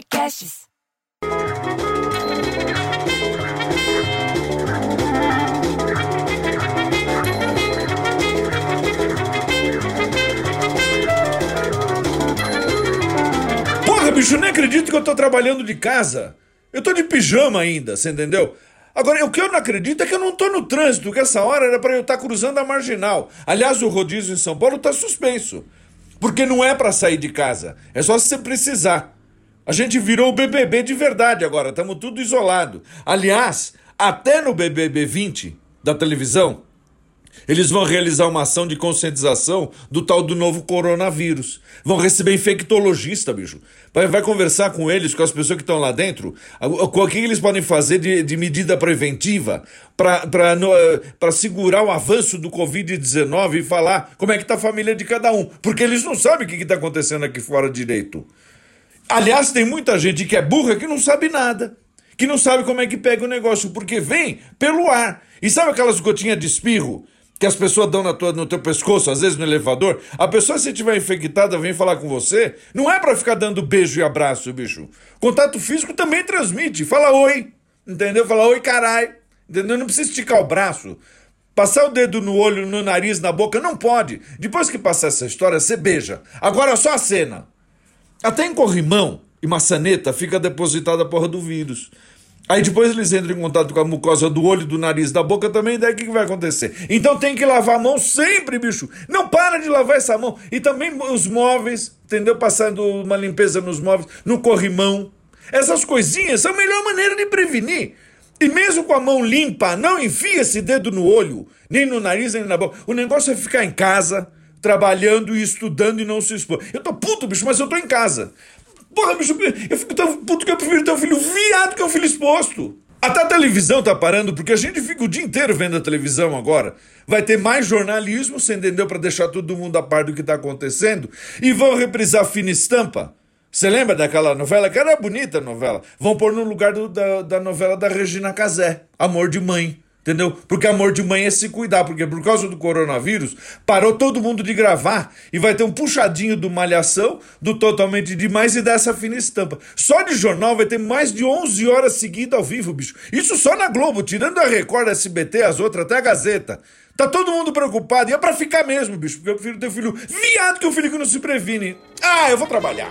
Podcasts. Porra, bicho, nem acredito que eu tô trabalhando de casa. Eu tô de pijama ainda, você entendeu? Agora, o que eu não acredito é que eu não tô no trânsito, que essa hora era para eu estar tá cruzando a marginal. Aliás, o rodízio em São Paulo tá suspenso. Porque não é para sair de casa. É só se você precisar. A gente virou o BBB de verdade agora, estamos tudo isolado. Aliás, até no BBB 20 da televisão, eles vão realizar uma ação de conscientização do tal do novo coronavírus. Vão receber infectologista, bicho. Vai, vai conversar com eles, com as pessoas que estão lá dentro, o que eles podem fazer de, de medida preventiva para segurar o avanço do Covid-19 e falar como é que está a família de cada um. Porque eles não sabem o que está acontecendo aqui fora direito. Aliás, tem muita gente que é burra que não sabe nada. Que não sabe como é que pega o negócio, porque vem pelo ar. E sabe aquelas gotinhas de espirro que as pessoas dão na tua, no teu pescoço, às vezes no elevador, a pessoa, se estiver infectada, vem falar com você, não é para ficar dando beijo e abraço, bicho. Contato físico também transmite. Fala oi, entendeu? Fala oi, carai. Entendeu? Não precisa esticar o braço. Passar o dedo no olho, no nariz, na boca, não pode. Depois que passar essa história, você beija. Agora só a cena. Até em corrimão e maçaneta fica depositada a porra do vírus. Aí depois eles entram em contato com a mucosa do olho, do nariz, da boca também, daí o que, que vai acontecer? Então tem que lavar a mão sempre, bicho. Não para de lavar essa mão. E também os móveis, entendeu? Passando uma limpeza nos móveis, no corrimão. Essas coisinhas são a melhor maneira de prevenir. E mesmo com a mão limpa, não enfia esse dedo no olho, nem no nariz, nem na boca. O negócio é ficar em casa, trabalhando e estudando e não se expor. Eu tô puto, bicho, mas eu tô em casa. Porra, bicho, eu fico tão puto que eu prefiro ter um filho viado que um filho exposto. Até a televisão tá parando, porque a gente fica o dia inteiro vendo a televisão agora. Vai ter mais jornalismo, você entendeu? Para deixar todo mundo a par do que tá acontecendo. E vão reprisar Fina Estampa. Você lembra daquela novela? Que era bonita a novela. Vão pôr no lugar do, da, da novela da Regina Casé, Amor de Mãe. Entendeu? Porque amor de mãe é se cuidar, porque por causa do coronavírus parou todo mundo de gravar e vai ter um puxadinho do Malhação, do Totalmente Demais e dessa fina estampa. Só de jornal vai ter mais de 11 horas seguidas ao vivo, bicho. Isso só na Globo, tirando a Record, a SBT, as outras, até a Gazeta. Tá todo mundo preocupado e é pra ficar mesmo, bicho, porque eu prefiro ter filho viado que o filho que não se previne. Ah, eu vou trabalhar.